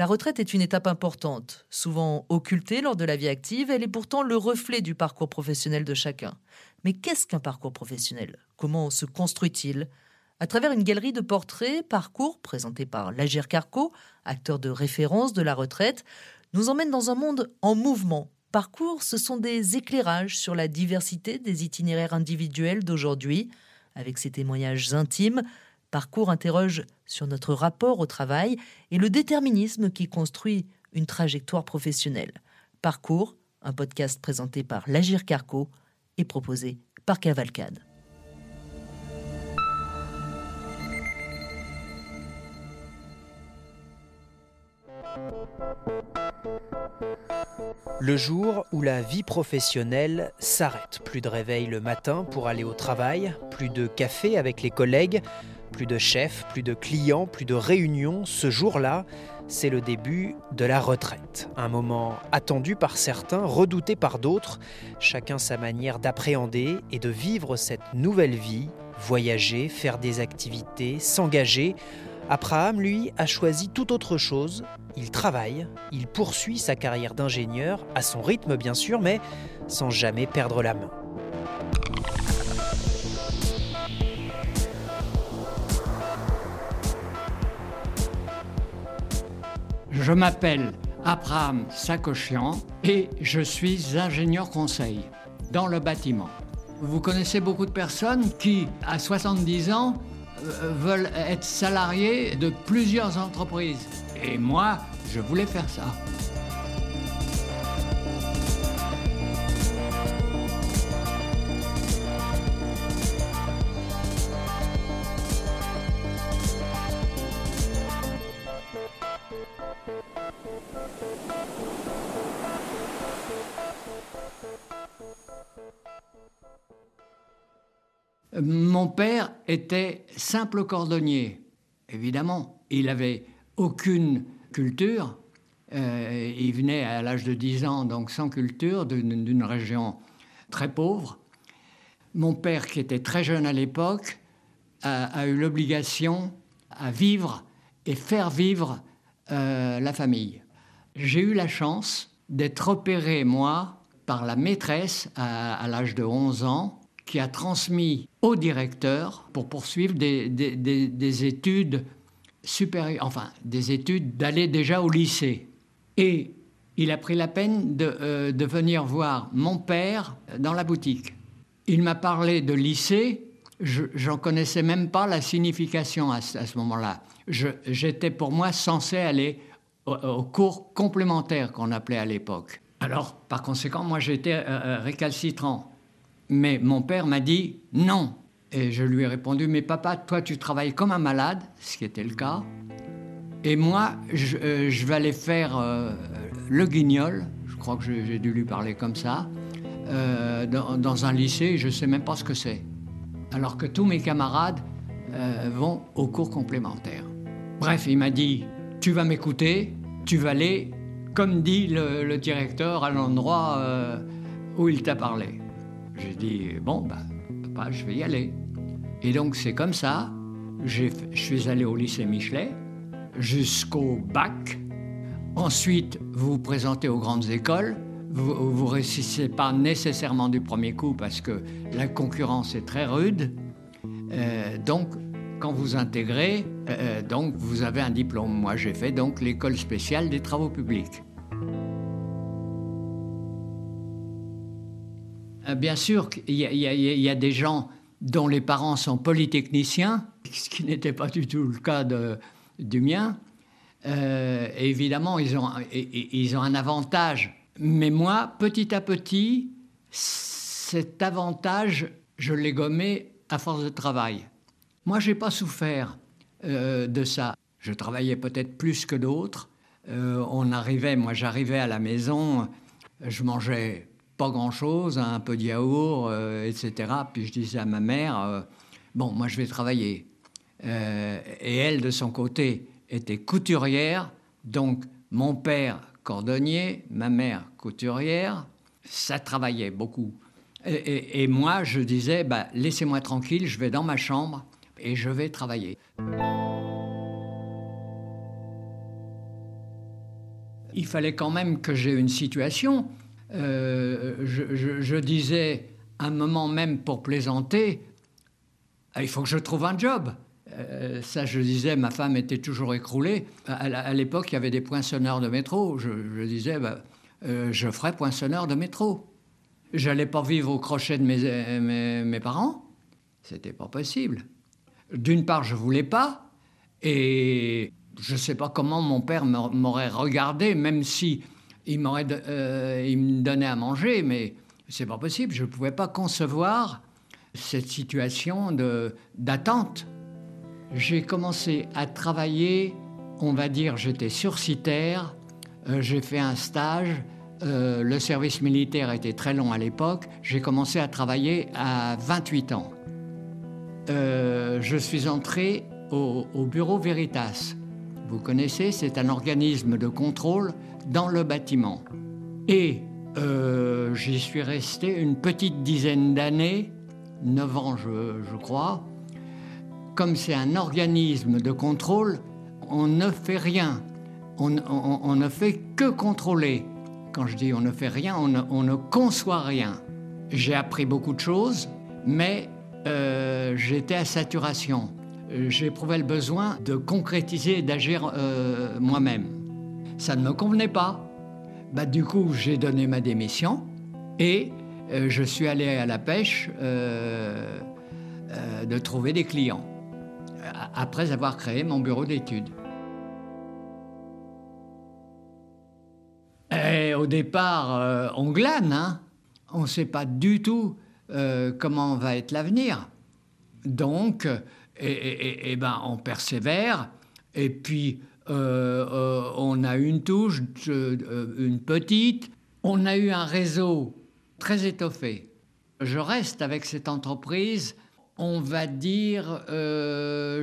La retraite est une étape importante, souvent occultée lors de la vie active, elle est pourtant le reflet du parcours professionnel de chacun. Mais qu'est-ce qu'un parcours professionnel? Comment se construit-il? À travers une galerie de portraits, parcours présenté par Lagir Carco, acteur de référence de la retraite, nous emmène dans un monde en mouvement. Parcours, ce sont des éclairages sur la diversité des itinéraires individuels d'aujourd'hui. Avec ses témoignages intimes, Parcours interroge sur notre rapport au travail et le déterminisme qui construit une trajectoire professionnelle. Parcours, un podcast présenté par Lagir Carco et proposé par Cavalcade. Le jour où la vie professionnelle s'arrête. Plus de réveil le matin pour aller au travail, plus de café avec les collègues, plus de chefs, plus de clients, plus de réunions. Ce jour-là, c'est le début de la retraite. Un moment attendu par certains, redouté par d'autres, chacun sa manière d'appréhender et de vivre cette nouvelle vie, voyager, faire des activités, s'engager. Abraham, lui, a choisi tout autre chose. Il travaille, il poursuit sa carrière d'ingénieur, à son rythme bien sûr, mais sans jamais perdre la main. Je m'appelle Abraham Sakochian et je suis ingénieur conseil dans le bâtiment. Vous connaissez beaucoup de personnes qui, à 70 ans, euh, veulent être salariés de plusieurs entreprises. Et moi, je voulais faire ça. Mon père était simple cordonnier. Évidemment, il n'avait aucune culture. Euh, il venait à l'âge de 10 ans, donc sans culture, d'une région très pauvre. Mon père, qui était très jeune à l'époque, a, eu l'obligation à vivre et faire vivre euh, la famille. J'ai eu la chance d'être opéré, moi, par la maîtresse à, à l'âge de 11 ans, qui a transmis au directeur pour poursuivre des, études supérieures, enfin des études d'aller déjà au lycée. Et il a pris la peine de, euh, venir voir mon père dans la boutique. Il m'a parlé de lycée, je n'en connaissais même pas la signification à, ce moment-là. J'étais pour moi censé aller au, cours complémentaire qu'on appelait à l'époque. Alors, par conséquent, moi j'étais euh, euh, récalcitrant. Mais mon père m'a dit non. Et je lui ai répondu, mais papa, toi tu travailles comme un malade, ce qui était le cas. Et moi, je, euh, vais aller faire euh, le guignol, je crois que j'ai dû lui parler comme ça, euh, dans, un lycée, je ne sais même pas ce que c'est. Alors que tous mes camarades vont au cours complémentaire. Bref, il m'a dit, tu vas m'écouter, tu vas aller, comme dit le directeur, à l'endroit où il t'a parlé. J'ai dit, bon, ben, papa, je vais y aller. Et donc, c'est comme ça. Je suis allé au lycée Michelet jusqu'au bac. Ensuite, vous vous présentez aux grandes écoles. Vous ne réussissez pas nécessairement du premier coup parce que la concurrence est très rude. Euh, donc, quand vous intégrez, euh, euh, donc vous avez un diplôme. Moi, j'ai fait donc l'école spéciale des travaux publics. Bien sûr qu'il y, a des gens dont les parents sont polytechniciens, ce qui n'était pas du tout le cas du mien. Euh, évidemment, ils ont, ils ont un avantage. Mais moi, petit à petit, cet avantage, je l'ai gommé à force de travail. Moi, je n'ai pas souffert euh, de ça. Je travaillais peut-être plus que d'autres. on arrivait, moi j'arrivais à la maison, je mangeais pas grand-chose, un peu de yaourt, euh, etc. Puis je disais à ma mère, euh, bon, moi je vais travailler. Euh, et elle, de son côté, était couturière, donc mon père cordonnier, ma mère couturière, ça travaillait beaucoup. Et, moi, je disais, bah, laissez-moi tranquille, je vais dans ma chambre et je vais travailler. il fallait quand même que j'ai une situation. Euh, je, disais un moment même pour plaisanter, ah, il faut que je trouve un job. Euh, ça, je disais, ma femme était toujours écroulée. À, l'époque, il y avait des poinçonneurs de métro. Je, disais, bah, euh, je ferai poinçonneur de métro. J'allais pas vivre au crochet de mes, mes, mes parents. C'était pas possible. D'une part, je voulais pas. Et je sais pas comment mon père m'aurait regardé, même si euh, il me donnait à manger, mais c'est pas possible. Je ne pouvais pas concevoir cette situation d'attente. J'ai commencé à travailler, on va dire, j'étais sursitaire, euh, j'ai fait un stage. Euh, le service militaire était très long à l'époque. J'ai commencé à travailler à 28 ans. je suis entré au bureau Veritas vous connaissez, c'est un organisme de contrôle dans le bâtiment. Et euh, j'y suis resté une petite dizaine d'années, 9 ans je, crois. Comme c'est un organisme de contrôle, on ne fait rien. On, ne fait que contrôler. Quand je dis on ne fait rien, on ne, conçoit rien. J'ai appris beaucoup de choses, mais euh, j'étais à saturation j'éprouvais le besoin de concrétiser et d'agir euh, moi-même. Ça ne me convenait pas. Bah, du coup, j'ai donné ma démission et euh, je suis allé à la pêche euh, de trouver des clients, après avoir créé mon bureau d'études. Au départ, on glane, hein. on ne sait pas du tout comment va être l'avenir. Donc, et, ben, on persévère. Et puis, euh, euh, on a une touche, euh, une petite. On a eu un réseau très étoffé. Je reste avec cette entreprise, on va dire,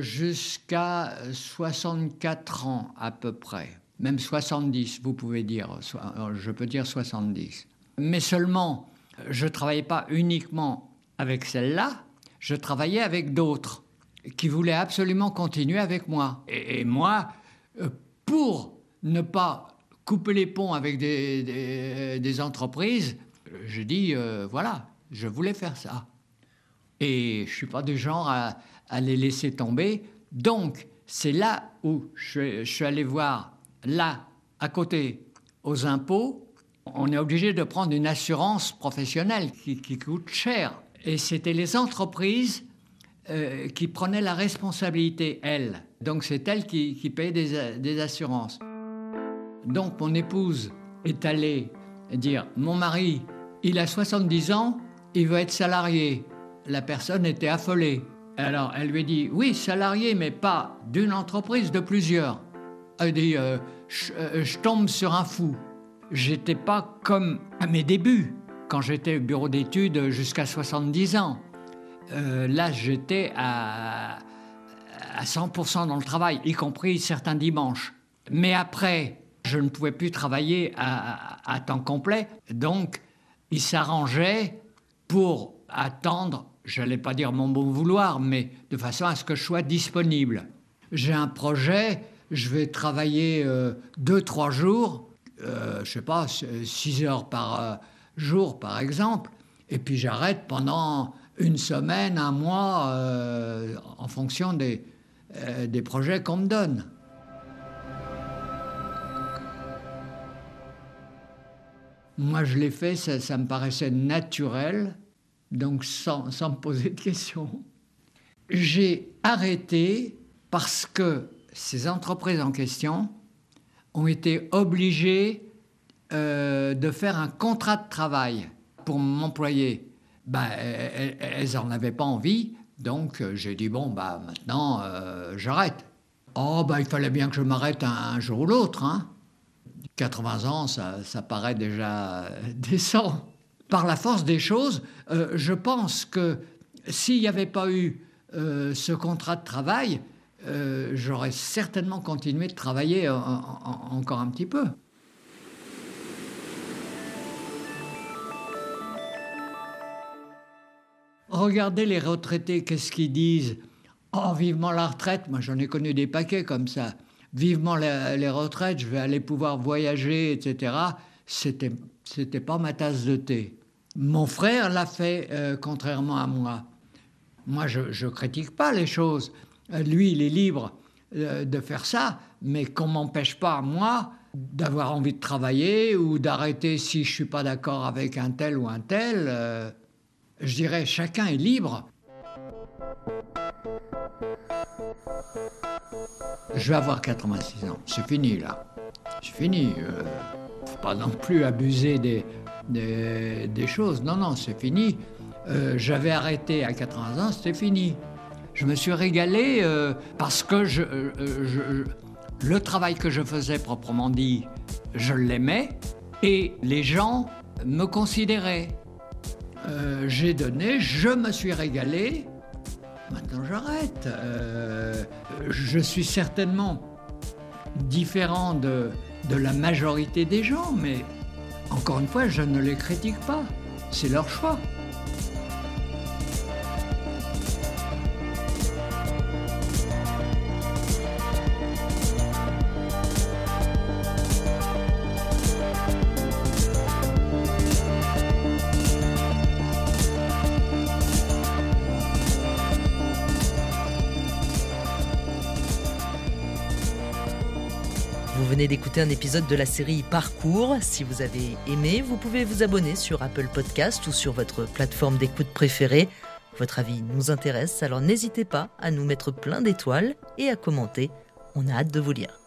jusqu'à 64 ans à peu près. Même 70, vous pouvez dire. Je peux dire 70. Mais seulement, je ne travaillais pas uniquement avec celle-là, je travaillais avec d'autres qui voulait absolument continuer avec moi. Et, moi, euh, pour ne pas couper les ponts avec des, entreprises, je dis, euh, voilà, je voulais faire ça. Et je ne suis pas du genre à, les laisser tomber. Donc, c'est là où je, suis allé voir, là, à côté, aux impôts, on est obligé de prendre une assurance professionnelle qui coûte cher. Et c'était les entreprises euh, qui prenait la responsabilité, elle. Donc c'est elle qui, payait des, assurances. Donc mon épouse est allée dire, mon mari, il a 70 ans, il veut être salarié. La personne était affolée. Alors elle lui dit, oui, salarié, mais pas d'une entreprise, de plusieurs. Elle dit, euh, euh, je tombe sur un fou. J'étais pas comme à mes débuts, quand j'étais au bureau d'études jusqu'à 70 ans. Euh, là, j'étais à, 100% dans le travail, y compris certains dimanches. Mais après, je ne pouvais plus travailler à, temps complet. Donc, il s'arrangeait pour attendre, je n'allais pas dire mon bon vouloir, mais de façon à ce que je sois disponible. J'ai un projet, je vais travailler euh, deux, trois jours, euh, je sais pas, six heures par jour par exemple, et puis j'arrête pendant une semaine, un mois, euh, en fonction des, euh, des projets qu'on me donne. Moi, je l'ai fait, ça, me paraissait naturel, donc sans, sans me poser de questions. J'ai arrêté parce que ces entreprises en question ont été obligées euh, de faire un contrat de travail pour m'employer bah, elles n'en avaient pas envie. Donc euh, j'ai dit, bon, bah, maintenant, euh, j'arrête. Oh, bah, il fallait bien que je m'arrête un, jour ou l'autre. Hein. 80 ans, ça, ça, paraît déjà décent. Par la force des choses, euh, je pense que s'il n'y avait pas eu ce contrat de travail, j'aurais certainement continué de travailler encore un petit peu. Regardez les retraités, qu'est-ce qu'ils disent? Oh, vivement la retraite Moi, j'en ai connu des paquets comme ça. vivement les, retraites, je vais aller pouvoir voyager, etc. C'était, c'était pas ma tasse de thé. Mon frère l'a fait euh, contrairement à moi. Moi, je ne critique pas les choses. Euh, lui, il est libre euh, de faire ça, mais qu'on m'empêche pas, moi, d'avoir envie de travailler ou d'arrêter si je suis pas d'accord avec un tel ou un tel. Je dirais, chacun est libre. Je vais avoir 86 ans. C'est fini, là. C'est fini. Euh, faut pas non plus abuser des, des, choses. Non, non, c'est fini. Euh, j'avais arrêté à 80 ans, c'était fini. Je me suis régalé euh, parce que je, le travail que je faisais proprement dit, je l'aimais et les gens me considéraient. J'ai donné, je me suis régalé Maintenant, j'arrête. Euh, je suis certainement différent de la majorité des gens, mais encore une fois, je ne les critique pas. C'est leur choix. Venez d'écouter un épisode de la série Parcours. Si vous avez aimé, vous pouvez vous abonner sur Apple Podcast ou sur votre plateforme d'écoute préférée. Votre avis nous intéresse, alors n'hésitez pas à nous mettre plein d'étoiles et à commenter. On a hâte de vous lire.